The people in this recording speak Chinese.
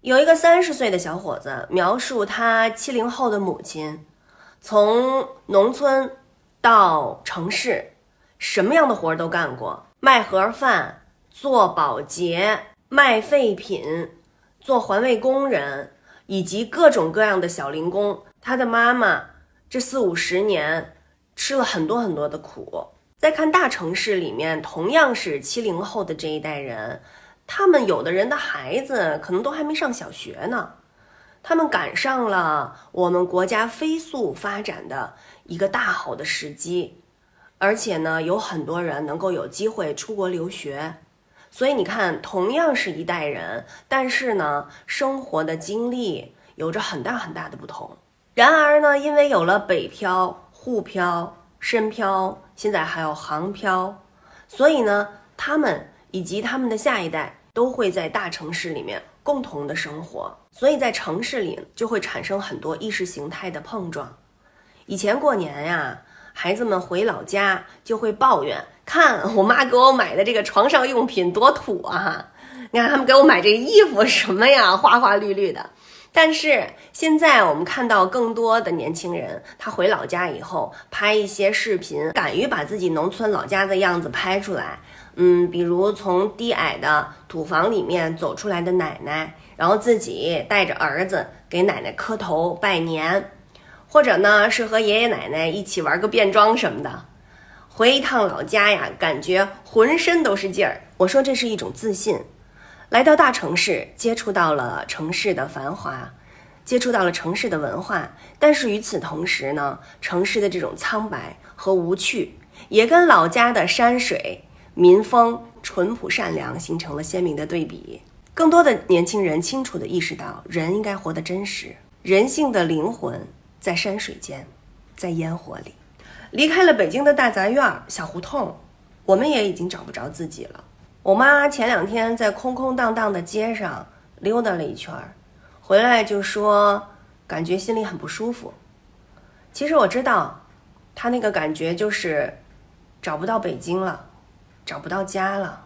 有一个三十岁的小伙子描述他七零后的母亲，从农村到城市，什么样的活儿都干过，卖盒饭、做保洁、卖废品、做环卫工人，以及各种各样的小零工。他的妈妈这四五十年吃了很多很多的苦。再看大城市里面，同样是七零后的这一代人。他们有的人的孩子可能都还没上小学呢，他们赶上了我们国家飞速发展的一个大好的时机，而且呢，有很多人能够有机会出国留学，所以你看，同样是一代人，但是呢，生活的经历有着很大很大的不同。然而呢，因为有了北漂、沪漂、深漂，现在还有杭漂，所以呢，他们以及他们的下一代。都会在大城市里面共同的生活，所以在城市里就会产生很多意识形态的碰撞。以前过年呀，孩子们回老家就会抱怨：“看我妈给我买的这个床上用品多土啊！你看他们给我买这衣服什么呀，花花绿绿的。”但是现在我们看到更多的年轻人，他回老家以后拍一些视频，敢于把自己农村老家的样子拍出来。嗯，比如从低矮的土房里面走出来的奶奶，然后自己带着儿子给奶奶磕头拜年，或者呢是和爷爷奶奶一起玩个变装什么的，回一趟老家呀，感觉浑身都是劲儿。我说这是一种自信。来到大城市，接触到了城市的繁华，接触到了城市的文化，但是与此同时呢，城市的这种苍白和无趣，也跟老家的山水。民风淳朴善良，形成了鲜明的对比。更多的年轻人清楚地意识到，人应该活得真实，人性的灵魂在山水间，在烟火里。离开了北京的大杂院、小胡同，我们也已经找不着自己了。我妈前两天在空空荡荡的街上溜达了一圈，回来就说感觉心里很不舒服。其实我知道，她那个感觉就是找不到北京了。找不到家了。